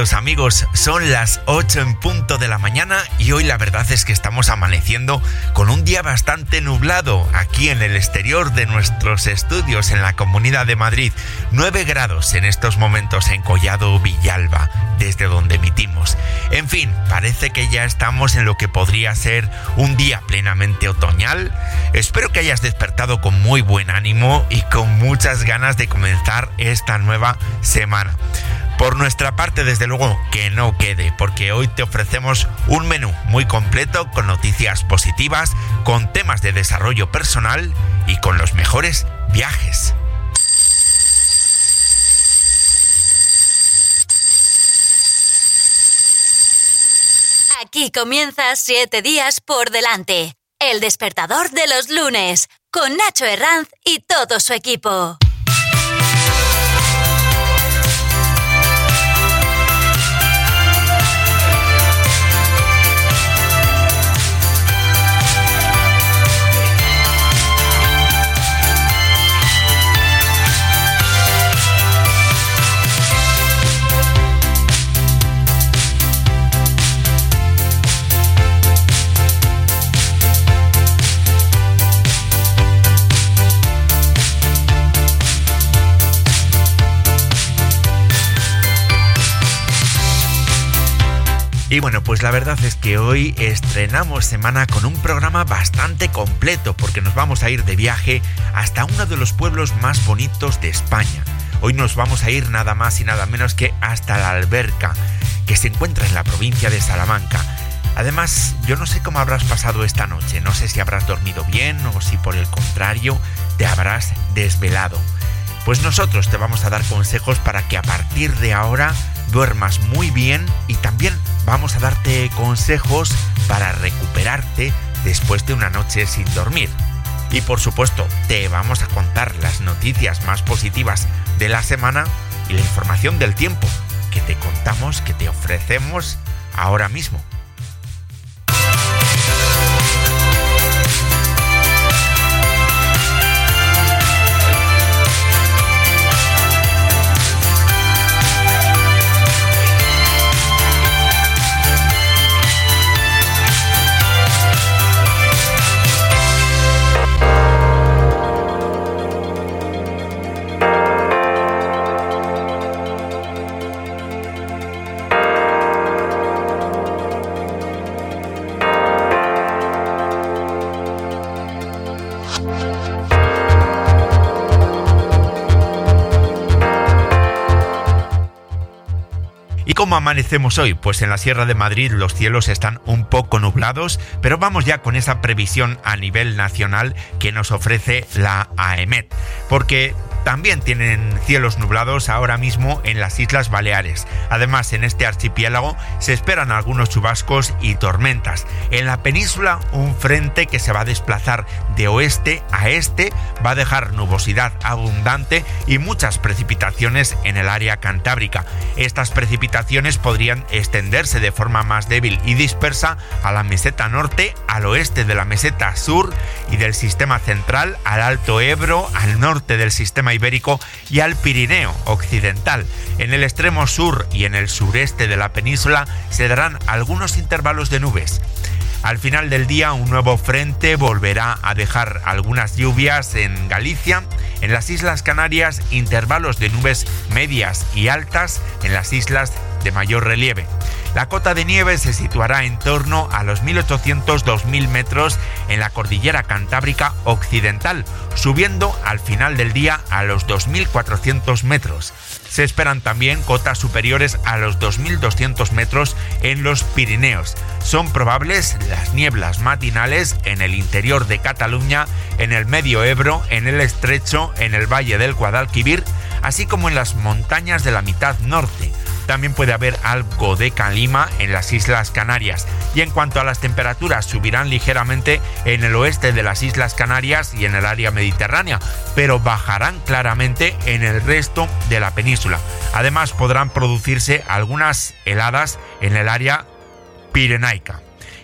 Amigos, son las 8 en punto de la mañana y hoy la verdad es que estamos amaneciendo con un día bastante nublado aquí en el exterior de nuestros estudios en la Comunidad de Madrid. 9 grados en estos momentos en Collado Villalba, desde donde emitimos. En fin, parece que ya estamos en lo que podría ser un día plenamente otoñal. Espero que hayas despertado con muy buen ánimo y con muchas ganas de comenzar esta nueva semana. Por nuestra parte, desde luego, que no quede, porque hoy te ofrecemos un menú muy completo con noticias positivas, con temas de desarrollo personal y con los mejores viajes. Aquí comienza Siete días por delante. El despertador de los lunes, con Nacho Herranz y todo su equipo. Y bueno, pues la verdad es que hoy estrenamos semana con un programa bastante completo porque nos vamos a ir de viaje hasta uno de los pueblos más bonitos de España. Hoy nos vamos a ir nada más y nada menos que hasta la Alberca, que se encuentra en la provincia de Salamanca. Además, yo no sé cómo habrás pasado esta noche, no sé si habrás dormido bien o si por el contrario te habrás desvelado. Pues nosotros te vamos a dar consejos para que a partir de ahora duermas muy bien y también vamos a darte consejos para recuperarte después de una noche sin dormir. Y por supuesto, te vamos a contar las noticias más positivas de la semana y la información del tiempo que te contamos, que te ofrecemos ahora mismo. Amanecemos hoy? Pues en la Sierra de Madrid los cielos están un poco nublados, pero vamos ya con esa previsión a nivel nacional que nos ofrece la AEMET, porque también tienen cielos nublados ahora mismo en las Islas Baleares. Además, en este archipiélago se esperan algunos chubascos y tormentas. En la península, un frente que se va a desplazar de oeste a este va a dejar nubosidad abundante y muchas precipitaciones en el área cantábrica. Estas precipitaciones podrían extenderse de forma más débil y dispersa a la meseta norte, al oeste de la meseta sur y del sistema central, al Alto Ebro, al norte del sistema ibérico y al Pirineo occidental. En el extremo sur y en el sureste de la península se darán algunos intervalos de nubes. Al final del día un nuevo frente volverá a dejar algunas lluvias en Galicia, en las Islas Canarias intervalos de nubes medias y altas en las islas de mayor relieve. La cota de nieve se situará en torno a los 1800-2000 metros en la cordillera cantábrica occidental, subiendo al final del día a los 2400 metros. Se esperan también cotas superiores a los 2.200 metros en los Pirineos. Son probables las nieblas matinales en el interior de Cataluña, en el Medio Ebro, en el Estrecho, en el Valle del Guadalquivir, así como en las montañas de la mitad norte. También puede haber algo de calima en las Islas Canarias. Y en cuanto a las temperaturas, subirán ligeramente en el oeste de las Islas Canarias y en el área mediterránea, pero bajarán claramente en el resto de la península. Además, podrán producirse algunas heladas en el área pirenaica.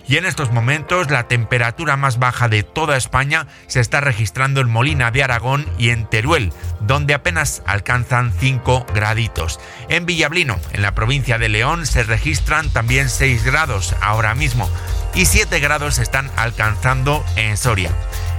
Y en estos momentos la temperatura más baja de toda España se está registrando en Molina de Aragón y en Teruel, donde apenas alcanzan 5 graditos. En Villablino, en la provincia de León, se registran también 6 grados ahora mismo y 7 grados se están alcanzando en Soria.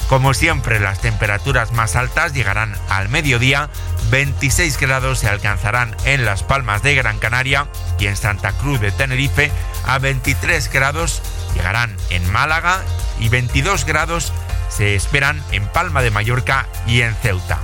Como siempre, las temperaturas más altas llegarán al mediodía, 26 grados se alcanzarán en Las Palmas de Gran Canaria y en Santa Cruz de Tenerife, a 23 grados llegarán en Málaga y 22 grados se esperan en Palma de Mallorca y en Ceuta.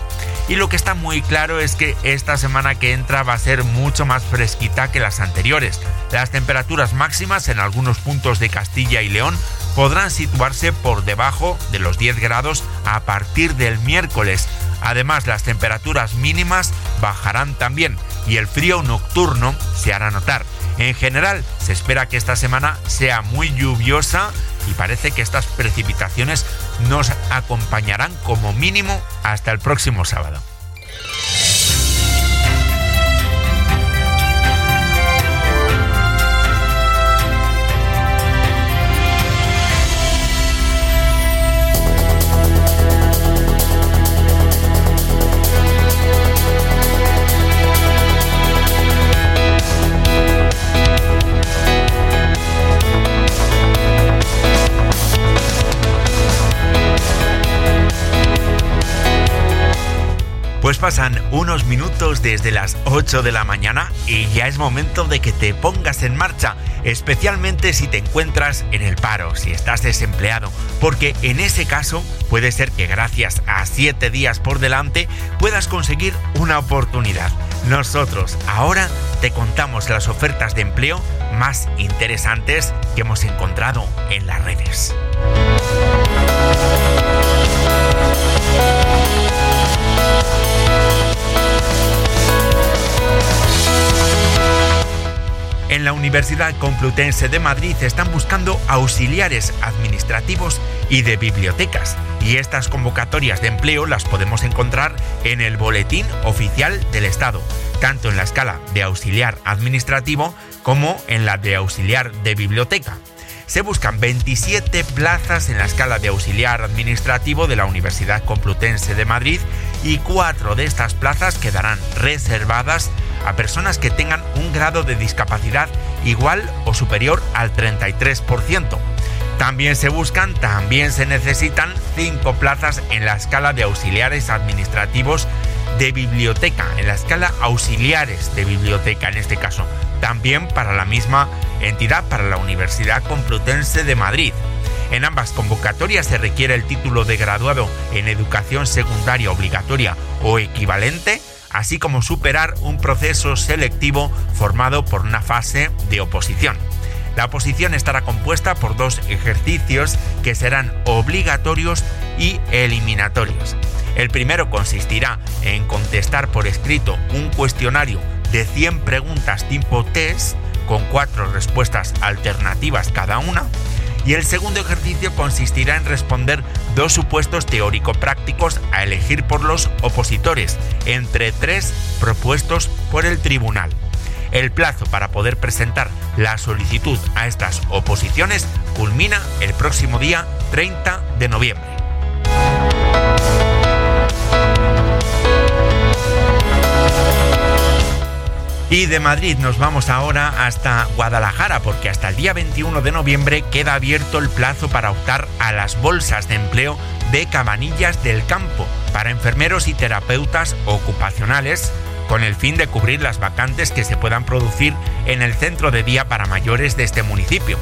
Y lo que está muy claro es que esta semana que entra va a ser mucho más fresquita que las anteriores. Las temperaturas máximas en algunos puntos de Castilla y León podrán situarse por debajo de los 10 grados a partir del miércoles. Además, las temperaturas mínimas bajarán también y el frío nocturno se hará notar. En general, se espera que esta semana sea muy lluviosa y parece que estas precipitaciones nos acompañarán como mínimo hasta el próximo sábado. Pues pasan unos minutos desde las 8 de la mañana y ya es momento de que te pongas en marcha, especialmente si te encuentras en el paro, si estás desempleado, porque en ese caso puede ser que gracias a 7 días por delante puedas conseguir una oportunidad. Nosotros ahora te contamos las ofertas de empleo más interesantes que hemos encontrado en las redes. En la Universidad Complutense de Madrid están buscando auxiliares administrativos y de bibliotecas. Y estas convocatorias de empleo las podemos encontrar en el Boletín Oficial del Estado, tanto en la escala de auxiliar administrativo como en la de auxiliar de biblioteca se buscan 27 plazas en la escala de auxiliar administrativo de la Universidad Complutense de Madrid y cuatro de estas plazas quedarán reservadas a personas que tengan un grado de discapacidad igual o superior al 33%. También se buscan, también se necesitan cinco plazas en la escala de auxiliares administrativos de biblioteca, en la escala auxiliares de biblioteca en este caso, también para la misma entidad, para la Universidad Complutense de Madrid. En ambas convocatorias se requiere el título de graduado en educación secundaria obligatoria o equivalente, así como superar un proceso selectivo formado por una fase de oposición. La oposición estará compuesta por dos ejercicios que serán obligatorios y eliminatorios. El primero consistirá en contestar por escrito un cuestionario de 100 preguntas tipo test con cuatro respuestas alternativas cada una. Y el segundo ejercicio consistirá en responder dos supuestos teórico-prácticos a elegir por los opositores, entre tres propuestos por el tribunal. El plazo para poder presentar la solicitud a estas oposiciones culmina el próximo día 30 de noviembre. Y de Madrid nos vamos ahora hasta Guadalajara porque hasta el día 21 de noviembre queda abierto el plazo para optar a las bolsas de empleo de Cabanillas del Campo para enfermeros y terapeutas ocupacionales con el fin de cubrir las vacantes que se puedan producir en el centro de día para mayores de este municipio.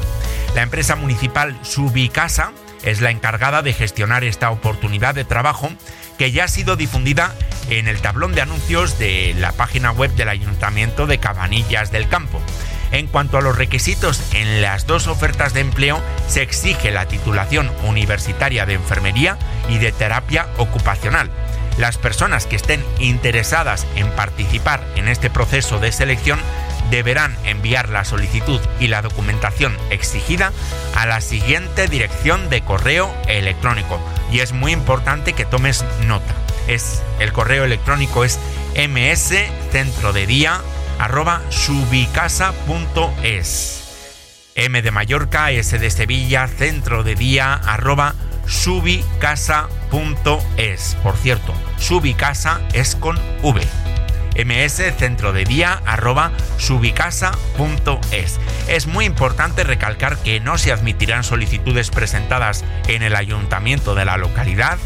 La empresa municipal Subicasa es la encargada de gestionar esta oportunidad de trabajo que ya ha sido difundida en el tablón de anuncios de la página web del Ayuntamiento de Cabanillas del Campo. En cuanto a los requisitos, en las dos ofertas de empleo se exige la titulación universitaria de enfermería y de terapia ocupacional. Las personas que estén interesadas en participar en este proceso de selección deberán enviar la solicitud y la documentación exigida a la siguiente dirección de correo electrónico. Y es muy importante que tomes nota. Es, el correo electrónico es mscentrodedía.subicasa.es M de Mallorca, S de Sevilla, centro de día, arroba subicasa.es. Por cierto, subicasa es con V mscentrodedía.subicasa.es. Es muy importante recalcar que no se admitirán solicitudes presentadas en el ayuntamiento de la localidad.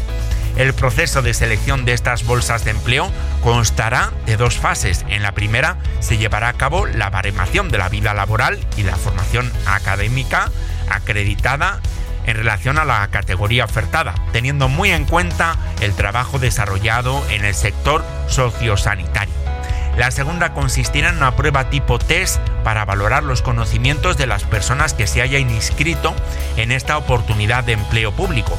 El proceso de selección de estas bolsas de empleo constará de dos fases. En la primera se llevará a cabo la baremación de la vida laboral y la formación académica acreditada en relación a la categoría ofertada, teniendo muy en cuenta el trabajo desarrollado en el sector sociosanitario. La segunda consistirá en una prueba tipo test para valorar los conocimientos de las personas que se hayan inscrito en esta oportunidad de empleo público.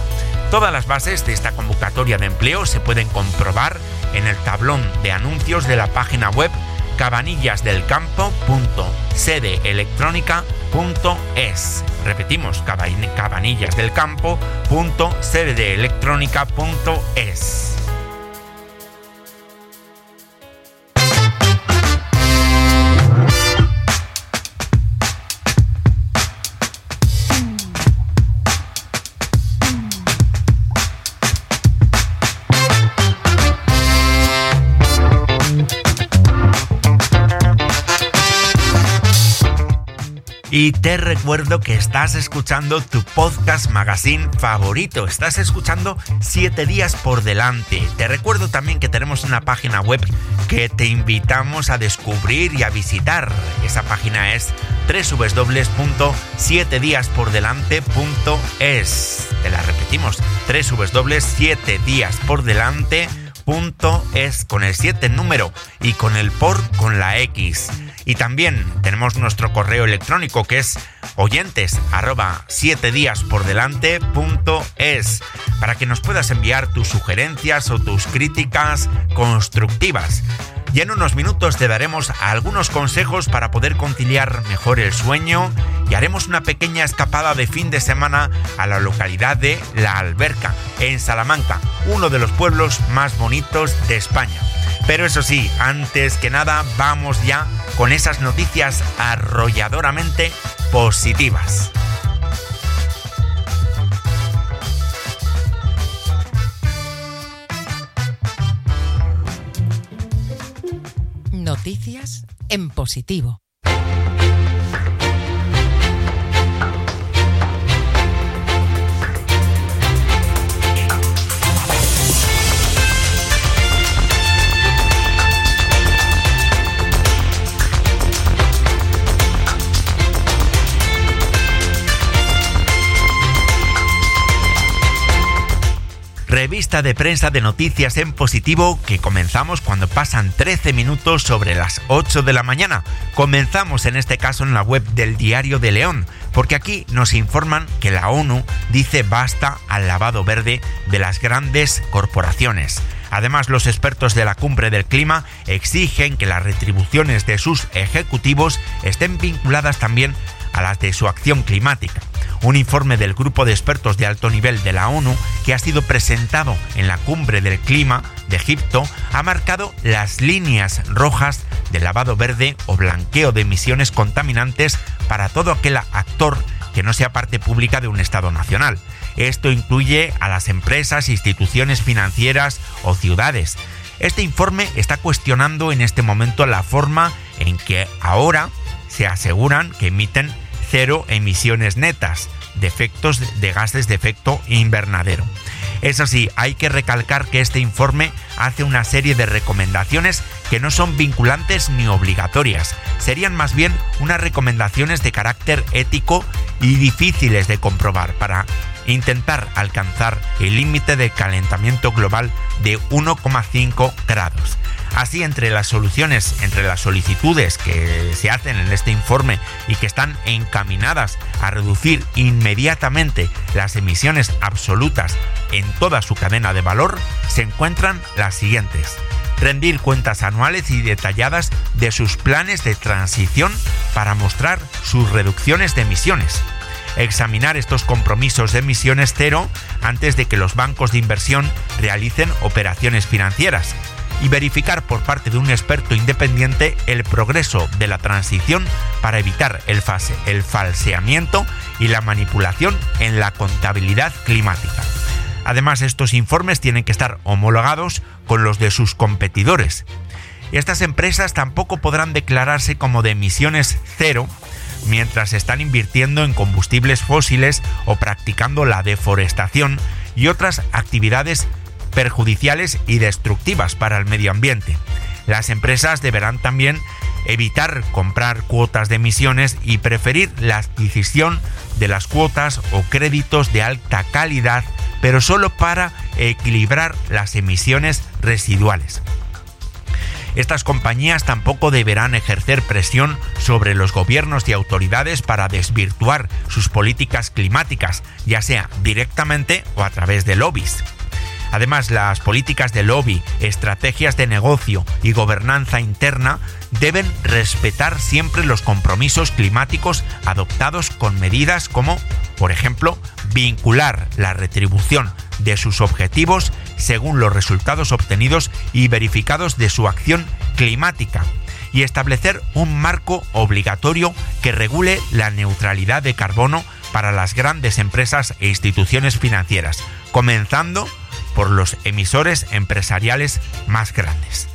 Todas las bases de esta convocatoria de empleo se pueden comprobar en el tablón de anuncios de la página web cabanillasdelcampo.sedeelectrónica.es. Repetimos, cabanillasdelcampo.sedeelectrónica.es. Y te recuerdo que estás escuchando tu podcast magazine favorito. Estás escuchando 7 días por delante. Te recuerdo también que tenemos una página web que te invitamos a descubrir y a visitar. Esa página es www.7diaspordelante.es. Te la repetimos, www.7diaspordelante.es con el 7 número y con el por con la X. Y también tenemos nuestro correo electrónico que es oyentes arroba 7 días por delante punto es para que nos puedas enviar tus sugerencias o tus críticas constructivas. Y en unos minutos te daremos algunos consejos para poder conciliar mejor el sueño y haremos una pequeña escapada de fin de semana a la localidad de La Alberca, en Salamanca, uno de los pueblos más bonitos de España. Pero eso sí, antes que nada, vamos ya con esas noticias arrolladoramente positivas. Noticias en positivo. Revista de prensa de noticias en positivo que comenzamos cuando pasan 13 minutos sobre las 8 de la mañana. Comenzamos en este caso en la web del Diario de León, porque aquí nos informan que la ONU dice basta al lavado verde de las grandes corporaciones. Además, los expertos de la cumbre del clima exigen que las retribuciones de sus ejecutivos estén vinculadas también a las de su acción climática. Un informe del grupo de expertos de alto nivel de la ONU que ha sido presentado en la cumbre del clima de Egipto ha marcado las líneas rojas de lavado verde o blanqueo de emisiones contaminantes para todo aquel actor que no sea parte pública de un Estado nacional. Esto incluye a las empresas, instituciones financieras o ciudades. Este informe está cuestionando en este momento la forma en que ahora se aseguran que emiten cero emisiones netas de efectos de gases de efecto invernadero. Eso sí, hay que recalcar que este informe hace una serie de recomendaciones que no son vinculantes ni obligatorias, serían más bien unas recomendaciones de carácter ético y difíciles de comprobar para intentar alcanzar el límite de calentamiento global de 1,5 grados. Así, entre las soluciones, entre las solicitudes que se hacen en este informe y que están encaminadas a reducir inmediatamente las emisiones absolutas en toda su cadena de valor, se encuentran las siguientes. Rendir cuentas anuales y detalladas de sus planes de transición para mostrar sus reducciones de emisiones. Examinar estos compromisos de emisiones cero antes de que los bancos de inversión realicen operaciones financieras y verificar por parte de un experto independiente el progreso de la transición para evitar el, el falseamiento y la manipulación en la contabilidad climática. Además, estos informes tienen que estar homologados con los de sus competidores. Estas empresas tampoco podrán declararse como de emisiones cero mientras están invirtiendo en combustibles fósiles o practicando la deforestación y otras actividades perjudiciales y destructivas para el medio ambiente. Las empresas deberán también evitar comprar cuotas de emisiones y preferir la adquisición de las cuotas o créditos de alta calidad, pero solo para equilibrar las emisiones residuales. Estas compañías tampoco deberán ejercer presión sobre los gobiernos y autoridades para desvirtuar sus políticas climáticas, ya sea directamente o a través de lobbies. Además, las políticas de lobby, estrategias de negocio y gobernanza interna deben respetar siempre los compromisos climáticos adoptados con medidas como, por ejemplo, vincular la retribución de sus objetivos según los resultados obtenidos y verificados de su acción climática y establecer un marco obligatorio que regule la neutralidad de carbono para las grandes empresas e instituciones financieras, comenzando por los emisores empresariales más grandes.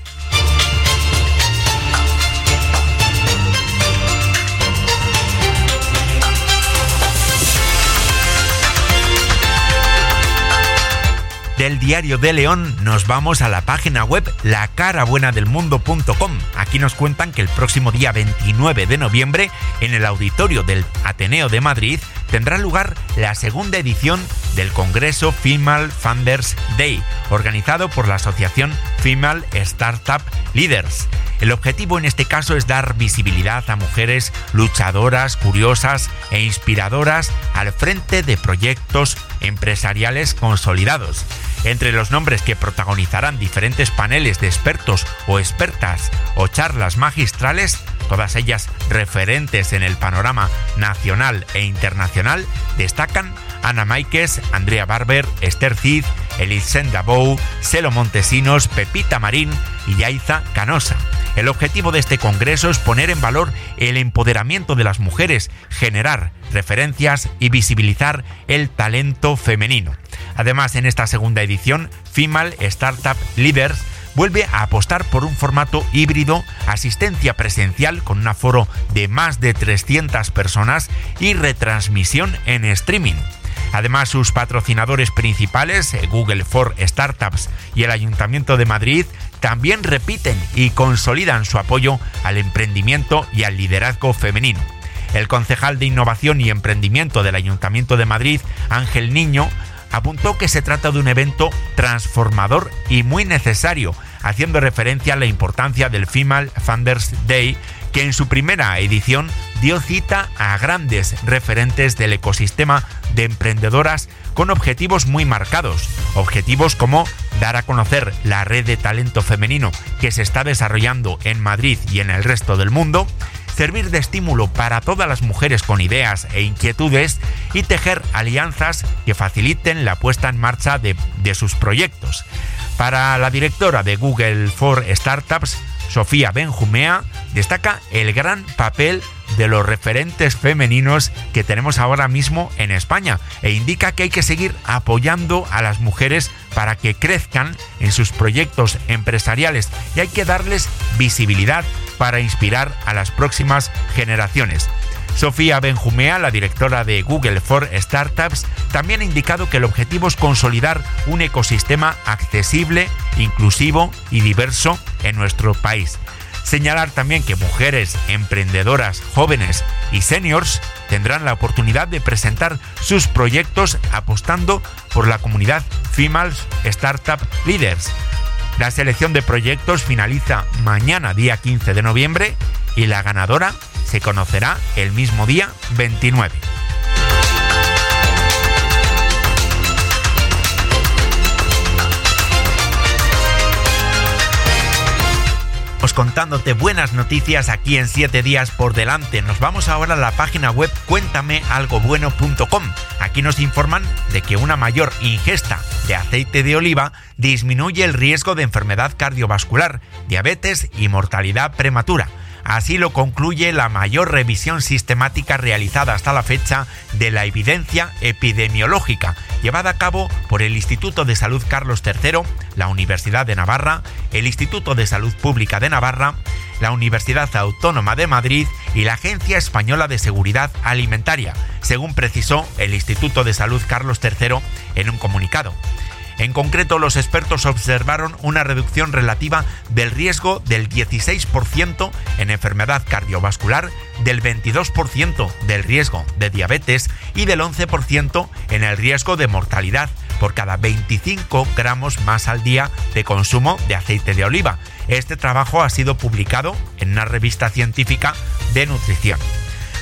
Del diario de León nos vamos a la página web lacarabuenadelmundo.com. Aquí nos cuentan que el próximo día 29 de noviembre en el auditorio del Ateneo de Madrid tendrá lugar la segunda edición del Congreso Female Funders Day, organizado por la Asociación Female Startup Leaders. El objetivo en este caso es dar visibilidad a mujeres luchadoras, curiosas e inspiradoras al frente de proyectos empresariales consolidados. Entre los nombres que protagonizarán diferentes paneles de expertos o expertas o charlas magistrales todas ellas referentes en el panorama nacional e internacional, destacan Ana Maikes, Andrea Barber, Esther Cid, Elisenda Bou, Celo Montesinos, Pepita Marín y Yaiza Canosa. El objetivo de este congreso es poner en valor el empoderamiento de las mujeres, generar referencias y visibilizar el talento femenino. Además, en esta segunda edición, Female Startup Leaders vuelve a apostar por un formato híbrido, asistencia presencial con un aforo de más de 300 personas y retransmisión en streaming. Además, sus patrocinadores principales, eh, Google for Startups y el Ayuntamiento de Madrid, también repiten y consolidan su apoyo al emprendimiento y al liderazgo femenino. El concejal de Innovación y Emprendimiento del Ayuntamiento de Madrid, Ángel Niño, apuntó que se trata de un evento transformador y muy necesario, haciendo referencia a la importancia del Female Founders Day, que en su primera edición dio cita a grandes referentes del ecosistema de emprendedoras con objetivos muy marcados, objetivos como dar a conocer la red de talento femenino que se está desarrollando en Madrid y en el resto del mundo, servir de estímulo para todas las mujeres con ideas e inquietudes y tejer alianzas que faciliten la puesta en marcha de, sus proyectos. Para la directora de Google for Startups, Sofía Benjumea, destaca el gran papel de los referentes femeninos que tenemos ahora mismo en España e indica que hay que seguir apoyando a las mujeres para que crezcan en sus proyectos empresariales y hay que darles visibilidad para inspirar a las próximas generaciones. Sofía Benjumea, la directora de Google for Startups, también ha indicado que el objetivo es consolidar un ecosistema accesible, inclusivo y diverso en nuestro país. Señalar también que mujeres emprendedoras, jóvenes y seniors tendrán la oportunidad de presentar sus proyectos apostando por la comunidad Females Startup Leaders. La selección de proyectos finaliza mañana día 15 de noviembre y la ganadora se conocerá el mismo día 29. Contándote buenas noticias aquí en 7 días por delante. Nos vamos ahora a la página web cuéntamealgobueno.com. Aquí nos informan de que una mayor ingesta de aceite de oliva disminuye el riesgo de enfermedad cardiovascular, diabetes y mortalidad prematura. Así lo concluye la mayor revisión sistemática realizada hasta la fecha de la evidencia epidemiológica, llevada a cabo por el Instituto de Salud Carlos III, la Universidad de Navarra, el Instituto de Salud Pública de Navarra, la Universidad Autónoma de Madrid y la Agencia Española de Seguridad Alimentaria, según precisó el Instituto de Salud Carlos III en un comunicado. En concreto, los expertos observaron una reducción relativa del riesgo del 16% en enfermedad cardiovascular, del 22% del riesgo de diabetes y del 11% en el riesgo de mortalidad por cada 25 gramos más al día de consumo de aceite de oliva. Este trabajo ha sido publicado en una revista científica de nutrición.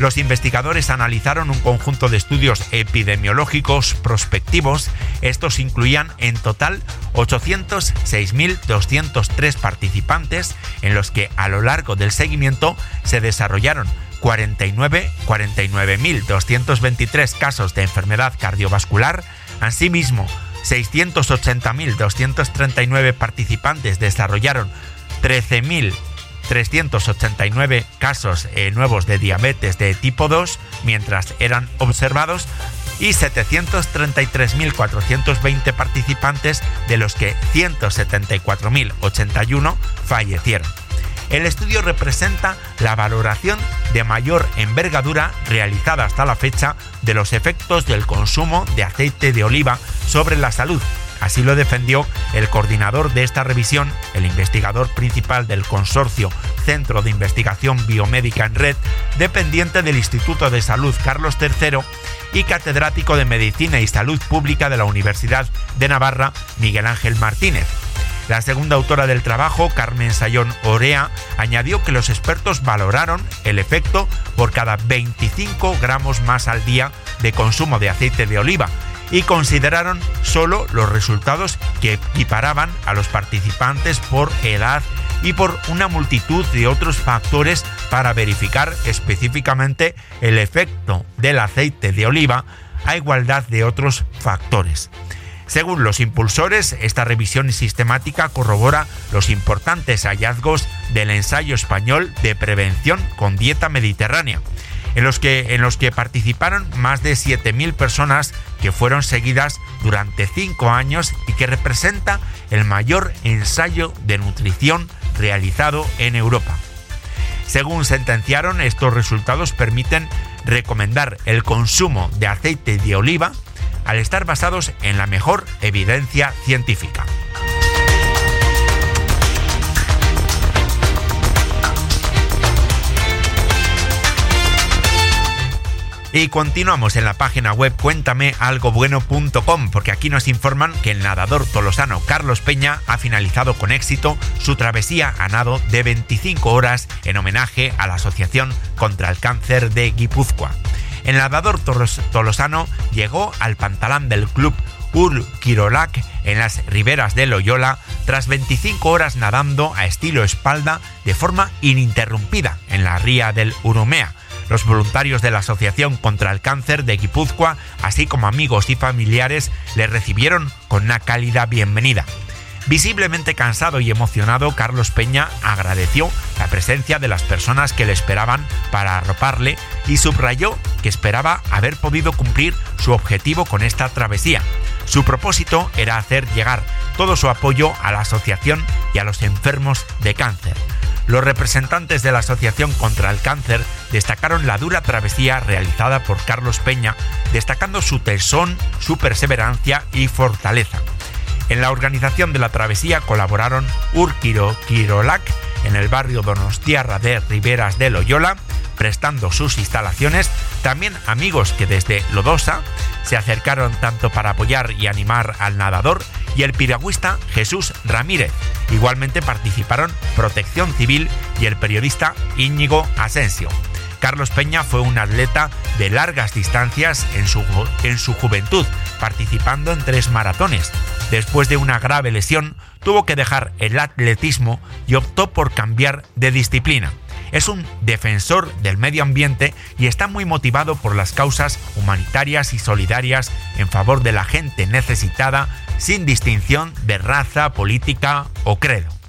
Los investigadores analizaron un conjunto de estudios epidemiológicos prospectivos. Estos incluían en total 806.203 participantes en los que a lo largo del seguimiento se desarrollaron 49 49.223 casos de enfermedad cardiovascular. Asimismo, 680.239 participantes desarrollaron 13.000 389 casos eh, nuevos de diabetes de tipo 2 mientras eran observados y 733.420 participantes de los que 174.081 fallecieron. El estudio representa la valoración de mayor envergadura realizada hasta la fecha de los efectos del consumo de aceite de oliva sobre la salud Así lo defendió el coordinador de esta revisión, el investigador principal del consorcio Centro de Investigación Biomédica en Red, dependiente del Instituto de Salud Carlos III y catedrático de Medicina y Salud Pública de la Universidad de Navarra, Miguel Ángel Martínez. La segunda autora del trabajo, Carmen Sayón Orea, añadió que los expertos valoraron el efecto por cada 25 gramos más al día de consumo de aceite de oliva y consideraron solo los resultados que equiparaban a los participantes por edad y por una multitud de otros factores para verificar específicamente el efecto del aceite de oliva a igualdad de otros factores. Según los impulsores, esta revisión sistemática corrobora los importantes hallazgos del ensayo español de prevención con dieta mediterránea, en los que, en los que participaron más de 7.000 personas que fueron seguidas durante 5 años y que representa el mayor ensayo de nutrición realizado en Europa. Según sentenciaron, estos resultados permiten recomendar el consumo de aceite de oliva al estar basados en la mejor evidencia científica. Y continuamos en la página web cuéntamealgobueno.com porque aquí nos informan que el nadador tolosano Carlos Peña ha finalizado con éxito su travesía a nado de 25 horas en homenaje a la Asociación contra el Cáncer de Guipúzcoa. El nadador tolosano llegó al pantalán del club Ur en las riberas de Loyola tras 25 horas nadando a estilo espalda de forma ininterrumpida en la ría del Urumea los voluntarios de la Asociación contra el Cáncer de Guipúzcoa, así como amigos y familiares, le recibieron con una cálida bienvenida. Visiblemente cansado y emocionado, Carlos Peña agradeció la presencia de las personas que le esperaban para arroparle y subrayó que esperaba haber podido cumplir su objetivo con esta travesía. Su propósito era hacer llegar todo su apoyo a la asociación y a los enfermos de cáncer. Los representantes de la Asociación contra el Cáncer destacaron la dura travesía realizada por Carlos Peña, destacando su tesón, su perseverancia y fortaleza. En la organización de la travesía colaboraron Urquiro Quirolac en el barrio Donostiarra de Riberas de Loyola, prestando sus instalaciones, también amigos que desde Lodosa se acercaron tanto para apoyar y animar al nadador y el piragüista Jesús Ramírez. Igualmente participaron Protección Civil y el periodista Íñigo Asensio. Carlos Peña fue un atleta de largas distancias en su, en su juventud, participando en tres maratones. Después de una grave lesión, tuvo que dejar el atletismo y optó por cambiar de disciplina. Es un defensor del medio ambiente y está muy motivado por las causas humanitarias y solidarias en favor de la gente necesitada sin distinción de raza, política o credo.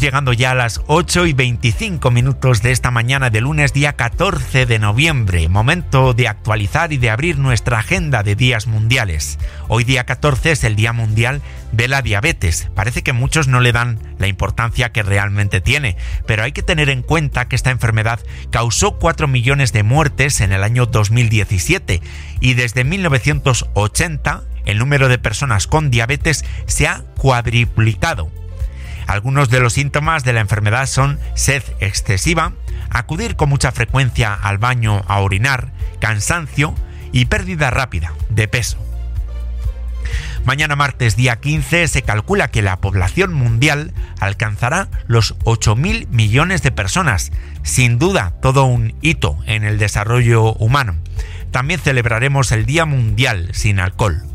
Llegando ya a las 8 y 25 minutos de esta mañana de lunes día 14 de noviembre, momento de actualizar y de abrir nuestra agenda de días mundiales. Hoy día 14 es el Día Mundial de la Diabetes. Parece que muchos no le dan la importancia que realmente tiene, pero hay que tener en cuenta que esta enfermedad causó 4 millones de muertes en el año 2017 y desde 1980 el número de personas con diabetes se ha cuadriplicado algunos de los síntomas de la enfermedad son sed excesiva, acudir con mucha frecuencia al baño a orinar, cansancio y pérdida rápida de peso. Mañana martes día 15 se calcula que la población mundial alcanzará los 8.000 millones de personas, sin duda todo un hito en el desarrollo humano. También celebraremos el Día Mundial sin Alcohol.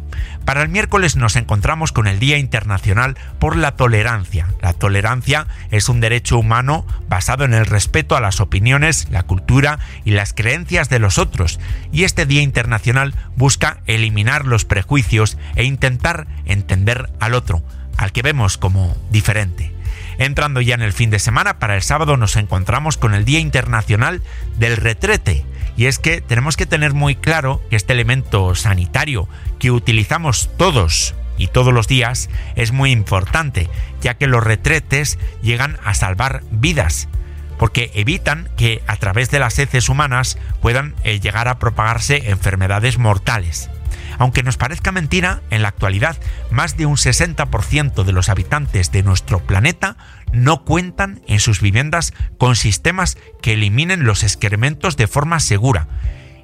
Para el miércoles nos encontramos con el Día Internacional por la Tolerancia. La tolerancia es un derecho humano basado en el respeto a las opiniones, la cultura y las creencias de los otros, y este Día Internacional busca eliminar los prejuicios e intentar entender al otro, al que vemos como diferente. Entrando ya en el fin de semana, para el sábado nos encontramos con el Día Internacional del Retrete, y es que tenemos que tener muy claro que este elemento sanitario que utilizamos todos y todos los días es muy importante, ya que los retretes llegan a salvar vidas, porque evitan que a través de las heces humanas puedan eh, llegar a propagarse enfermedades mortales. Aunque nos parezca mentira, en la actualidad más de un 60% de los habitantes de nuestro planeta no cuentan en sus viviendas con sistemas que eliminen los excrementos de forma segura.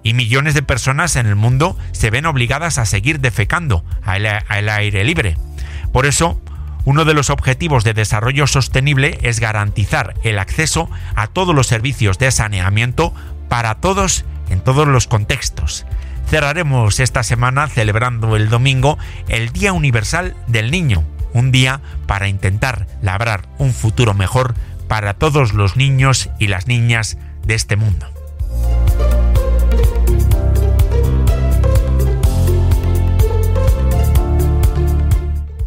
Y millones de personas en el mundo se ven obligadas a seguir defecando al aire libre. Por eso, uno de los objetivos de desarrollo sostenible es garantizar el acceso a todos los servicios de saneamiento para todos en todos los contextos. Cerraremos esta semana celebrando el domingo el Día Universal del Niño, un día para intentar labrar un futuro mejor para todos los niños y las niñas de este mundo.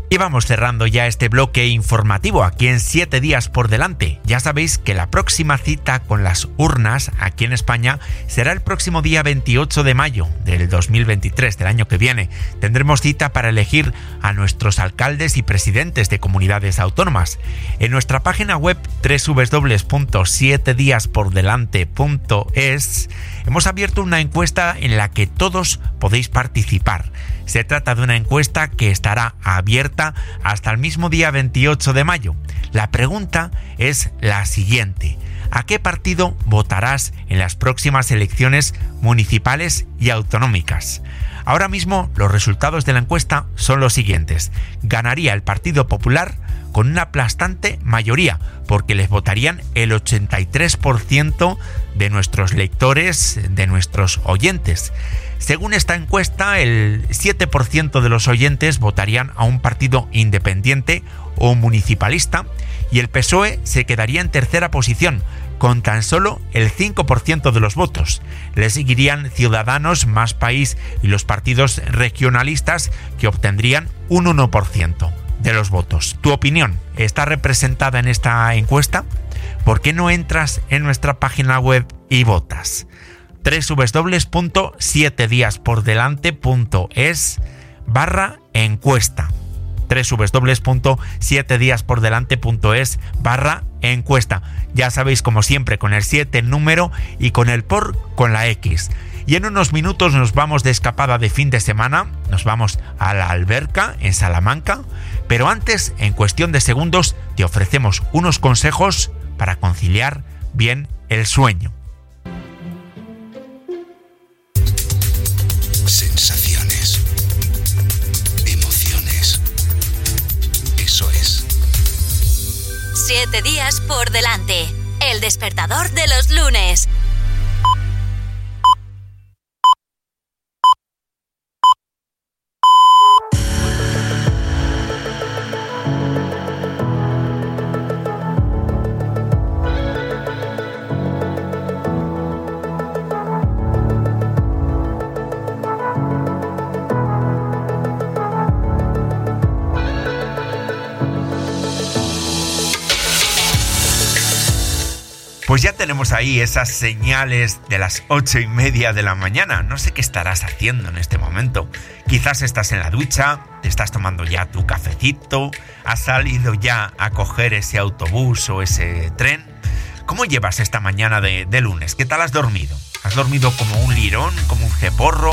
Y vamos cerrando ya este bloque informativo aquí en 7 días por delante. Ya sabéis que la próxima cita con las urnas aquí en España será el próximo día 28 de mayo del 2023, del año que viene. Tendremos cita para elegir a nuestros alcaldes y presidentes de comunidades autónomas. En nuestra página web www.7diaspordelante.es hemos abierto una encuesta en la que todos podéis participar. Se trata de una encuesta que estará abierta hasta el mismo día 28 de mayo. La pregunta es la siguiente. ¿A qué partido votarás en las próximas elecciones municipales y autonómicas? Ahora mismo los resultados de la encuesta son los siguientes. Ganaría el Partido Popular con una aplastante mayoría, porque les votarían el 83% de nuestros lectores, de nuestros oyentes. Según esta encuesta, el 7% de los oyentes votarían a un partido independiente o municipalista y el PSOE se quedaría en tercera posición con tan solo el 5% de los votos. Le seguirían Ciudadanos, Más País y los partidos regionalistas que obtendrían un 1% de los votos. ¿Tu opinión está representada en esta encuesta? ¿Por qué no entras en nuestra página web y votas? www.7diaspordelante.es barra encuesta www.7diaspordelante.es barra encuesta. Ya sabéis, como siempre, con el 7 el número y con el por con la X. Y en unos minutos nos vamos de escapada de fin de semana, nos vamos a la alberca en Salamanca, pero antes, en cuestión de segundos, te ofrecemos unos consejos para conciliar bien el sueño. Siete días por delante. El despertador de los lunes. Pues ya tenemos ahí esas señales de las ocho y media de la mañana. No sé qué estarás haciendo en este momento. Quizás estás en la ducha, te estás tomando ya tu cafecito, has salido ya a coger ese autobús o ese tren. ¿Cómo llevas esta mañana de, lunes? ¿Qué tal has dormido? ¿Has dormido como un lirón, como un ceporro,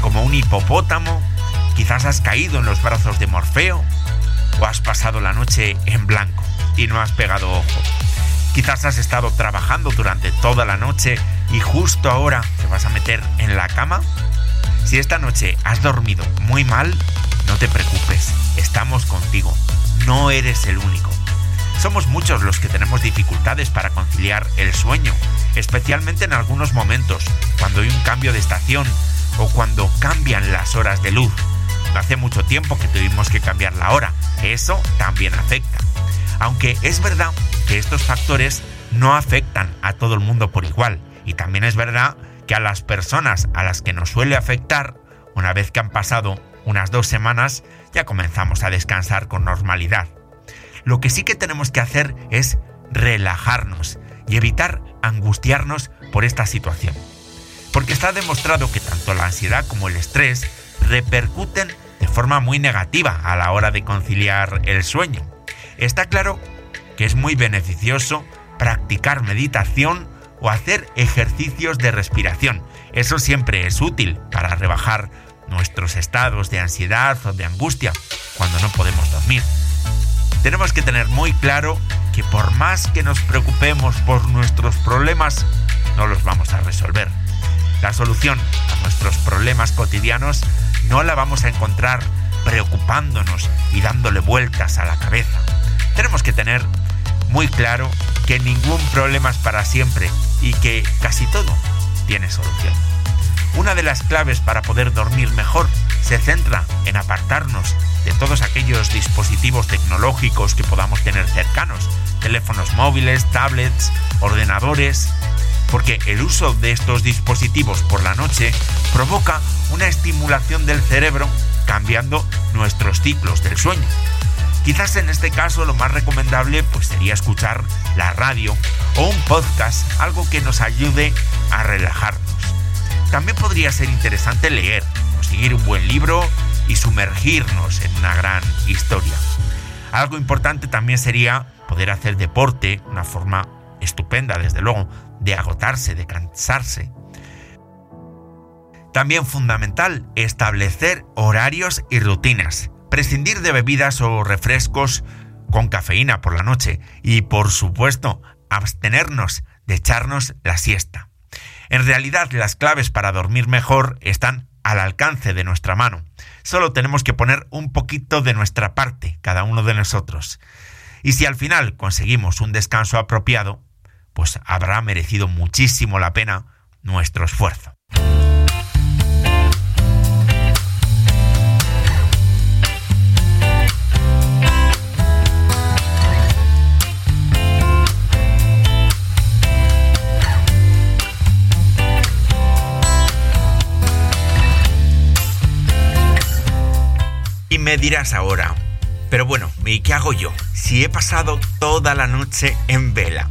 como un hipopótamo? Quizás has caído en los brazos de Morfeo o has pasado la noche en blanco y no has pegado ojo. Quizás has estado trabajando durante toda la noche y justo ahora te vas a meter en la cama. Si esta noche has dormido muy mal, no te preocupes, estamos contigo, no eres el único. Somos muchos los que tenemos dificultades para conciliar el sueño, especialmente en algunos momentos, cuando hay un cambio de estación o cuando cambian las horas de luz. Hace mucho tiempo que tuvimos que cambiar la hora, eso también afecta. Aunque es verdad que estos factores no afectan a todo el mundo por igual. Y también es verdad que a las personas a las que nos suele afectar, una vez que han pasado unas dos semanas, ya comenzamos a descansar con normalidad. Lo que sí que tenemos que hacer es relajarnos y evitar angustiarnos por esta situación. Porque está demostrado que tanto la ansiedad como el estrés repercuten de forma muy negativa a la hora de conciliar el sueño. Está claro que es muy beneficioso practicar meditación o hacer ejercicios de respiración. Eso siempre es útil para rebajar nuestros estados de ansiedad o de angustia cuando no podemos dormir. Tenemos que tener muy claro que por más que nos preocupemos por nuestros problemas, no los vamos a resolver. La solución a nuestros problemas cotidianos no la vamos a encontrar preocupándonos y dándole vueltas a la cabeza tenemos que tener muy claro que ningún problema es para siempre y que casi todo tiene solución. Una de las claves para poder dormir mejor se centra en apartarnos de todos aquellos dispositivos tecnológicos que podamos tener cercanos, teléfonos móviles, tablets, ordenadores, porque el uso de estos dispositivos por la noche provoca una estimulación del cerebro cambiando nuestros ciclos del sueño. Quizás en este caso lo más recomendable pues sería escuchar la radio o un podcast, algo que nos ayude a relajarnos. También podría ser interesante leer, conseguir un buen libro y sumergirnos en una gran historia. Algo importante también sería poder hacer deporte, una forma estupenda desde luego de agotarse, de cansarse. También fundamental establecer horarios y rutinas prescindir de bebidas o refrescos con cafeína por la noche y, por supuesto, abstenernos de echarnos la siesta. En realidad, las claves para dormir mejor están al alcance de nuestra mano. Solo tenemos que poner un poquito de nuestra parte, cada uno de nosotros. Y si al final conseguimos un descanso apropiado, pues habrá merecido muchísimo la pena nuestro esfuerzo. Me dirás ahora, pero bueno, ¿y qué hago yo? Si he pasado toda la noche en vela.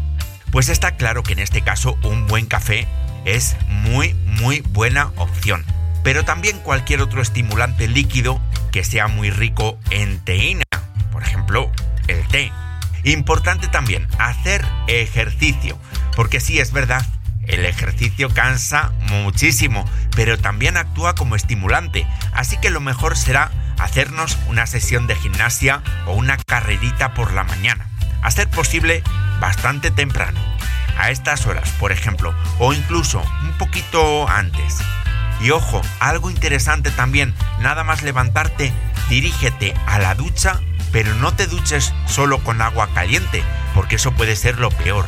Pues está claro que en este caso un buen café es muy muy buena opción. Pero también cualquier otro estimulante líquido que sea muy rico en teína, por ejemplo, el té. Importante también hacer ejercicio, porque sí es verdad, el ejercicio cansa muchísimo, pero también actúa como estimulante, así que lo mejor será hacernos una sesión de gimnasia o una carrerita por la mañana, a ser posible bastante temprano, a estas horas, por ejemplo, o incluso un poquito antes. Y ojo, algo interesante también, nada más levantarte, dirígete a la ducha, pero no te duches solo con agua caliente, porque eso puede ser lo peor.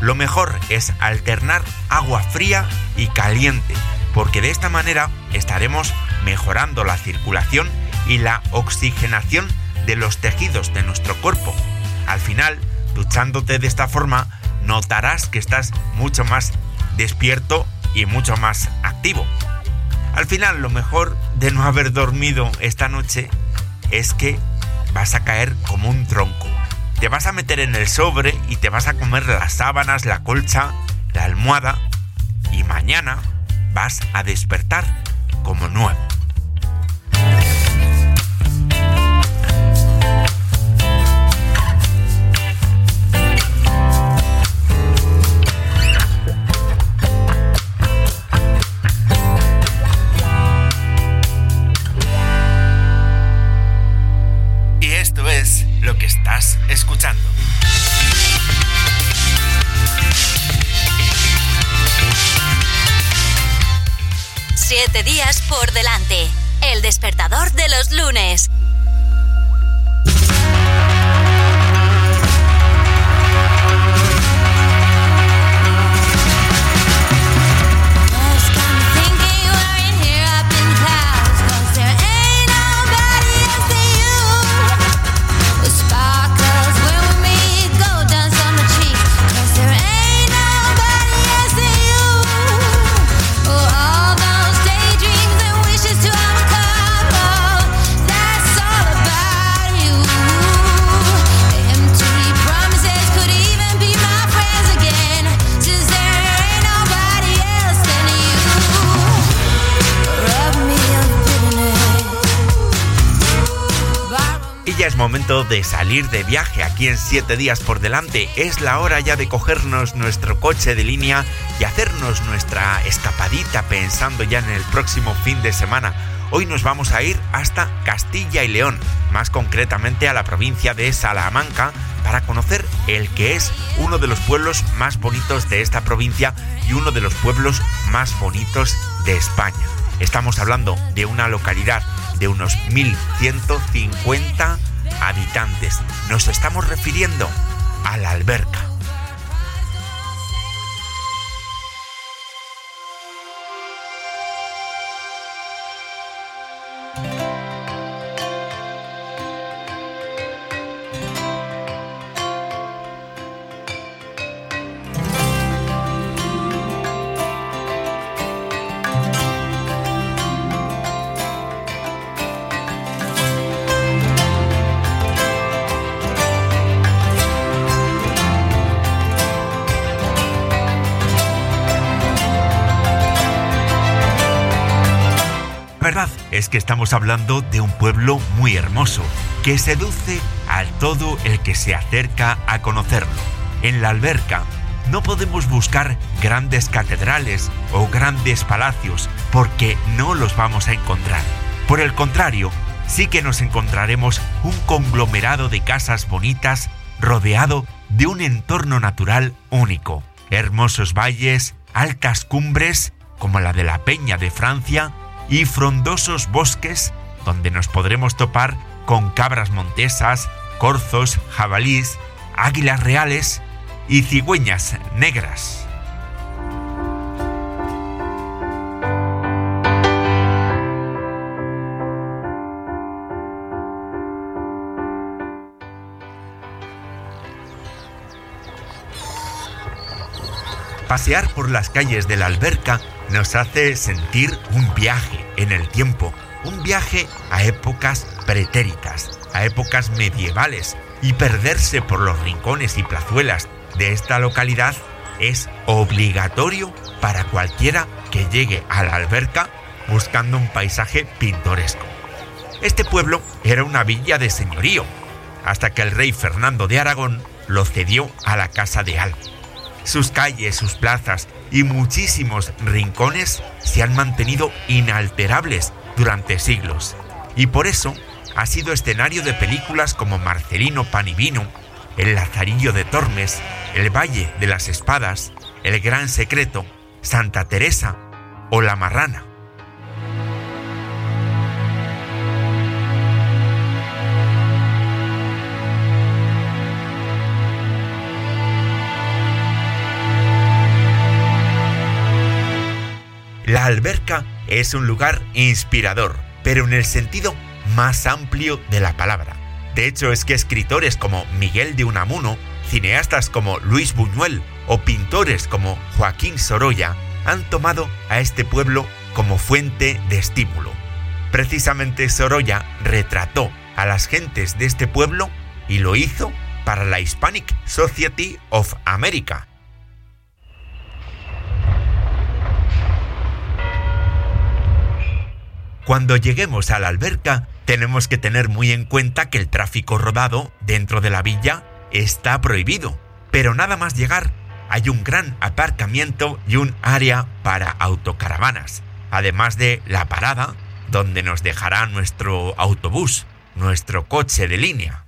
Lo mejor es alternar agua fría y caliente, porque de esta manera estaremos mejorando la circulación y la oxigenación de los tejidos de nuestro cuerpo. Al final, duchándote de esta forma, notarás que estás mucho más despierto y mucho más activo. Al final, lo mejor de no haber dormido esta noche es que vas a caer como un tronco. Te vas a meter en el sobre y te vas a comer las sábanas, la colcha, la almohada y mañana vas a despertar como nuevo. De salir de viaje aquí en 7 días por delante. Es la hora ya de cogernos nuestro coche de línea y hacernos nuestra escapadita pensando ya en el próximo fin de semana. Hoy nos vamos a ir hasta Castilla y León, más concretamente a la provincia de Salamanca, para conocer el que es uno de los pueblos más bonitos de esta provincia y uno de los pueblos más bonitos de España. Estamos hablando de una localidad de unos 1150 habitantes. Nos estamos refiriendo a la alberca. Estamos hablando de un pueblo muy hermoso, que seduce a todo el que se acerca a conocerlo. En la alberca no podemos buscar grandes catedrales o grandes palacios, porque no los vamos a encontrar. Por el contrario, sí que nos encontraremos un conglomerado de casas bonitas rodeado de un entorno natural único. Hermosos valles, altas cumbres, como la de la Peña de Francia, y frondosos bosques donde nos podremos topar con cabras montesas, corzos, jabalís, águilas reales y cigüeñas negras. Pasear por las calles de la alberca nos hace sentir un viaje en el tiempo, un viaje a épocas pretéritas, a épocas medievales y perderse por los rincones y plazuelas de esta localidad es obligatorio para cualquiera que llegue a la alberca buscando un paisaje pintoresco. Este pueblo era una villa de señorío, hasta que el rey Fernando de Aragón lo cedió a la Casa de Alba. Sus calles, sus plazas y muchísimos rincones se han mantenido inalterables durante siglos, y por eso ha sido escenario de películas como Marcelino Pan y Vino, El Lazarillo de Tormes, El Valle de las Espadas, El Gran Secreto, Santa Teresa o La Marrana. La alberca es un lugar inspirador, pero en el sentido más amplio de la palabra. De hecho, es que escritores como Miguel de Unamuno, cineastas como Luis Buñuel o pintores como Joaquín Sorolla han tomado a este pueblo como fuente de estímulo. Precisamente Sorolla retrató a las gentes de este pueblo y lo hizo para la Hispanic Society of America, Cuando lleguemos a la alberca, tenemos que tener muy en cuenta que el tráfico rodado dentro de la villa está prohibido, pero nada más llegar hay un gran aparcamiento y un área para autocaravanas, además de la parada donde nos dejará nuestro autobús, nuestro coche de línea.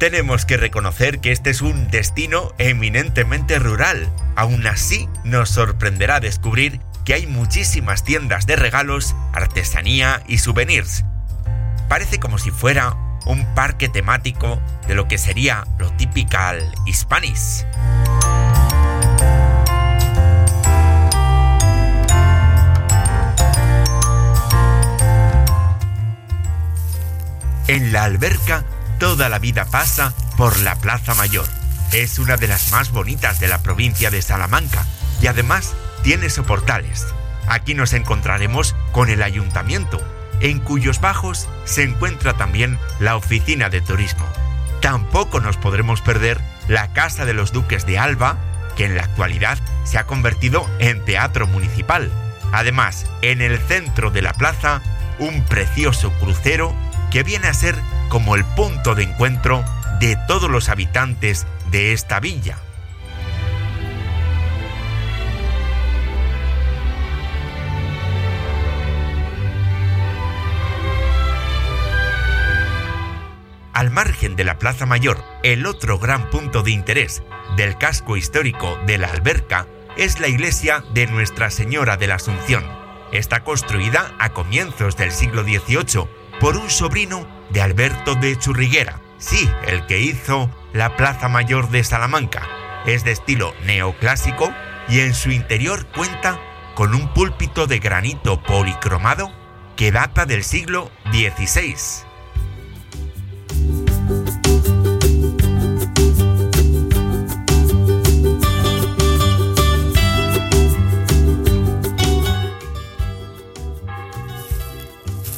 Tenemos que reconocer que este es un destino eminentemente rural. Aún así, nos sorprenderá descubrir que hay muchísimas tiendas de regalos, artesanía y souvenirs. Parece como si fuera un parque temático de lo que sería lo typical hispanis. En la alberca toda la vida pasa por la Plaza Mayor. Es una de las más bonitas de la provincia de Salamanca y además tiene soportales. Aquí nos encontraremos con el ayuntamiento, en cuyos bajos se encuentra también la oficina de turismo. Tampoco nos podremos perder la Casa de los Duques de Alba, que en la actualidad se ha convertido en teatro municipal. Además, en el centro de la plaza, un precioso crucero que viene a ser como el punto de encuentro de todos los habitantes de esta villa. Al margen de la Plaza Mayor, el otro gran punto de interés del casco histórico de la Alberca es la iglesia de Nuestra Señora de la Asunción. Está construida a comienzos del siglo XVIII por un sobrino de Alberto de Churriguera, sí, el que hizo la Plaza Mayor de Salamanca. Es de estilo neoclásico y en su interior cuenta con un púlpito de granito policromado que data del siglo XVI.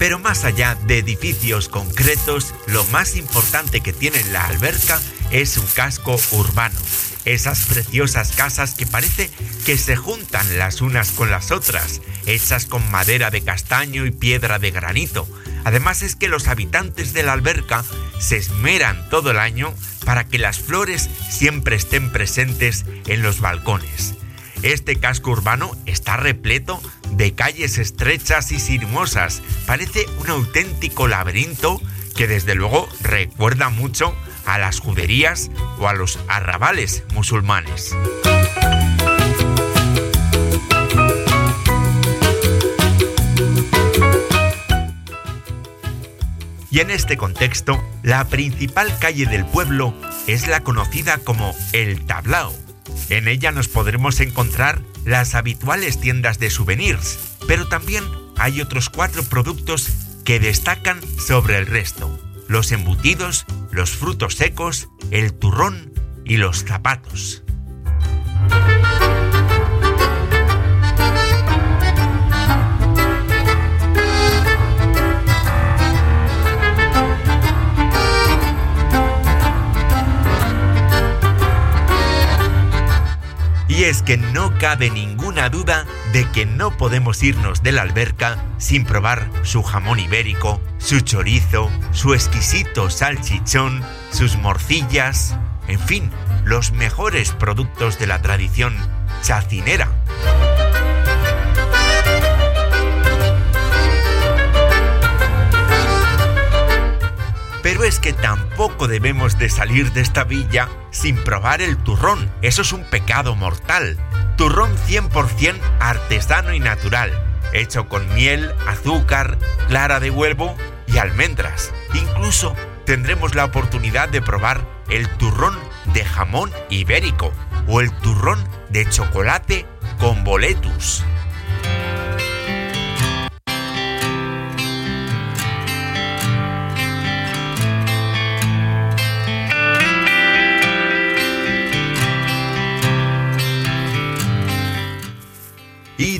Pero más allá de edificios concretos, lo más importante que tiene la alberca es un casco urbano. Esas preciosas casas que parece que se juntan las unas con las otras, hechas con madera de castaño y piedra de granito. Además es que los habitantes de la alberca se esmeran todo el año para que las flores siempre estén presentes en los balcones. Este casco urbano está repleto de calles estrechas y sinuosas. Parece un auténtico laberinto que desde luego recuerda mucho a las juderías o a los arrabales musulmanes. Y en este contexto, la principal calle del pueblo es la conocida como El Tablao, en ella nos podremos encontrar las habituales tiendas de souvenirs, pero también hay otros cuatro productos que destacan sobre el resto. Los embutidos, los frutos secos, el turrón y los zapatos. Y es que no cabe ninguna duda de que no podemos irnos de la alberca sin probar su jamón ibérico, su chorizo, su exquisito salchichón, sus morcillas, en fin, los mejores productos de la tradición chacinera. Es que tampoco debemos de salir de esta villa sin probar el turrón. Eso es un pecado mortal. Turrón 100% artesano y natural, hecho con miel, azúcar, clara de huevo y almendras. Incluso tendremos la oportunidad de probar el turrón de jamón ibérico o el turrón de chocolate con boletus.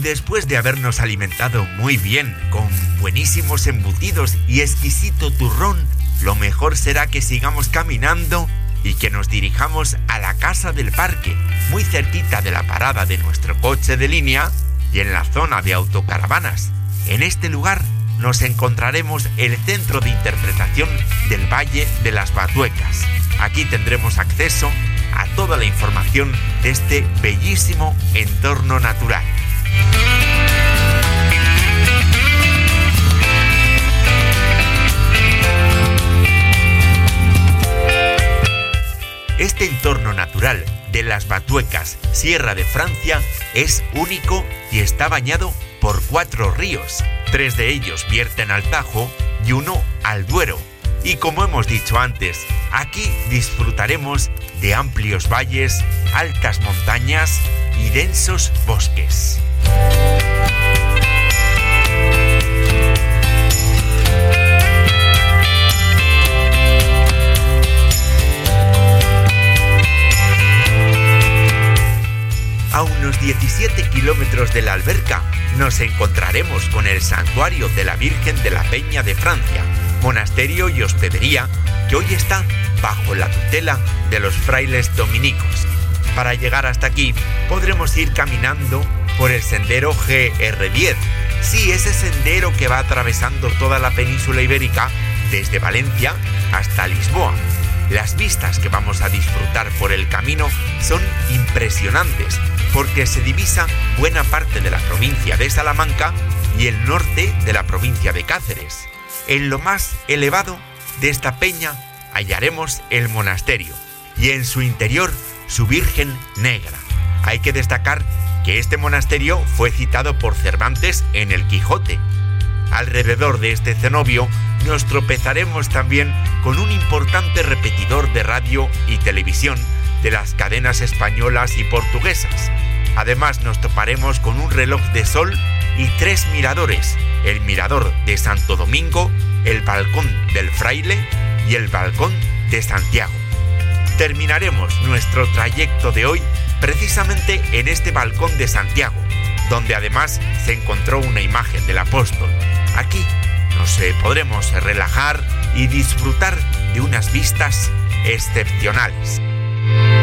Después de habernos alimentado muy bien, con buenísimos embutidos y exquisito turrón, lo mejor será que sigamos caminando y que nos dirijamos a la casa del parque, muy cerquita de la parada de nuestro coche de línea y en la zona de autocaravanas. En este lugar nos encontraremos el centro de interpretación del Valle de las Batuecas. Aquí tendremos acceso a toda la información de este bellísimo entorno natural. Este entorno natural de las Batuecas, Sierra de Francia, es único y está bañado por cuatro ríos. Tres de ellos vierten al Tajo y uno al Duero. Y como hemos dicho antes, aquí disfrutaremos de amplios valles, altas montañas y densos bosques. 7 kilómetros de la alberca, nos encontraremos con el santuario de la Virgen de la Peña de Francia, monasterio y hospedería que hoy está bajo la tutela de los frailes dominicos. Para llegar hasta aquí podremos ir caminando por el sendero GR10, sí, ese sendero que va atravesando toda la península ibérica desde Valencia hasta Lisboa. Las vistas que vamos a disfrutar por el camino son impresionantes porque se divisa buena parte de la provincia de Salamanca y el norte de la provincia de Cáceres. En lo más elevado de esta peña hallaremos el monasterio y en su interior su Virgen Negra. Hay que destacar que este monasterio fue citado por Cervantes en el Quijote. Alrededor de este cenobio nos tropezaremos también con un importante repetidor de radio y televisión de las cadenas españolas y portuguesas. Además nos toparemos con un reloj de sol y tres miradores, el mirador de Santo Domingo, el balcón del fraile y el balcón de Santiago. Terminaremos nuestro trayecto de hoy precisamente en este balcón de Santiago, donde además se encontró una imagen del apóstol. Aquí nos eh, podremos relajar y disfrutar de unas vistas excepcionales. Pues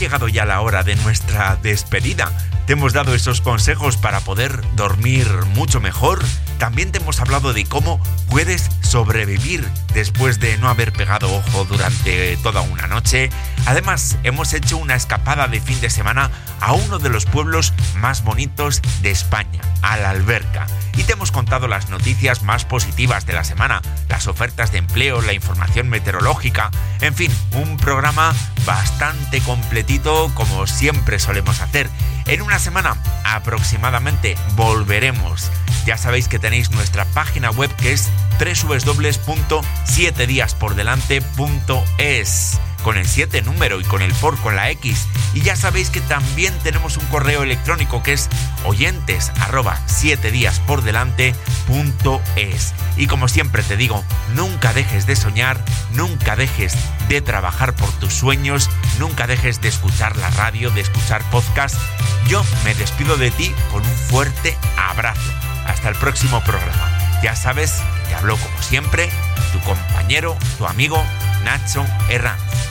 llegado ya la hora de nuestra despedida. Te hemos dado esos consejos para poder dormir mucho mejor. También te hemos hablado de cómo puedes sobrevivir después de no haber pegado ojo durante toda una noche. Además, hemos hecho una escapada de fin de semana a uno de los pueblos más bonitos de España, a la alberca y te hemos contado las noticias más positivas de la semana, las ofertas de empleo, la información meteorológica, en fin, un programa bastante completito como siempre solemos hacer. En una semana aproximadamente volveremos. Ya sabéis que tenéis nuestra página web que es www.7diaspordelante.es con el 7 número y con el por con la X. Y ya sabéis que también tenemos un correo electrónico que es oyentes arroba 7 días por delante punto es. Y como siempre te digo, nunca dejes de soñar, nunca dejes de trabajar por tus sueños, nunca dejes de escuchar la radio, de escuchar podcast. Yo me despido de ti con un fuerte abrazo. Hasta el próximo programa. Ya sabes que te habló como siempre tu compañero, tu amigo Nacho Herranz.